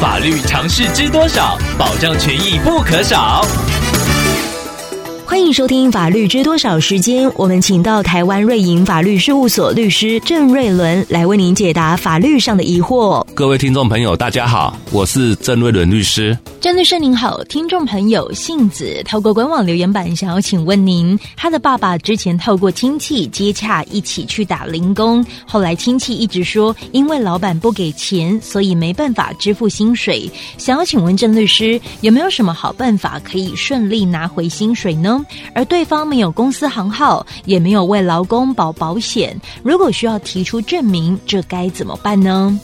法律常识知多少？保障权益不可少。欢迎收听《法律知多少》时间，我们请到台湾瑞银法律事务所律师郑瑞伦来为您解答法律上的疑惑。各位听众朋友，大家好，我是郑瑞伦律师。郑律师您好，听众朋友杏子透过官网留言板想要请问您，他的爸爸之前透过亲戚接洽一起去打零工，后来亲戚一直说因为老板不给钱，所以没办法支付薪水。想要请问郑律师，有没有什么好办法可以顺利拿回薪水而对方没有公司行号，也没有为劳工保保险，如果需要提出证明，这该怎么办呢？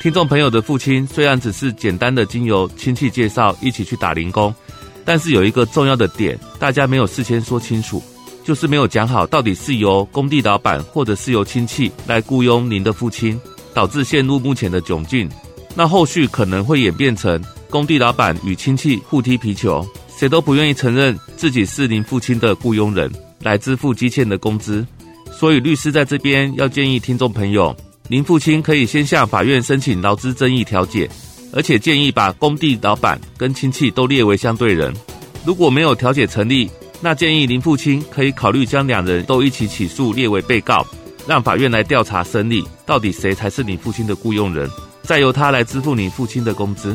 听众朋友的父亲虽然只是简单的经由亲戚介绍一起去打零工，但是有一个重要的点，大家没有事先说清楚，就是没有讲好到底是由工地老板或者是由亲戚来雇佣您的父亲，导致陷入目前的窘境。那后续可能会演变成工地老板与亲戚互踢皮球，谁都不愿意承认自己是您父亲的雇佣人来支付积欠的工资。所以律师在这边要建议听众朋友。您父亲可以先向法院申请劳资争议调解，而且建议把工地老板跟亲戚都列为相对人。如果没有调解成立，那建议您父亲可以考虑将两人都一起起诉列为被告，让法院来调查审理，到底谁才是你父亲的雇佣人，再由他来支付你父亲的工资。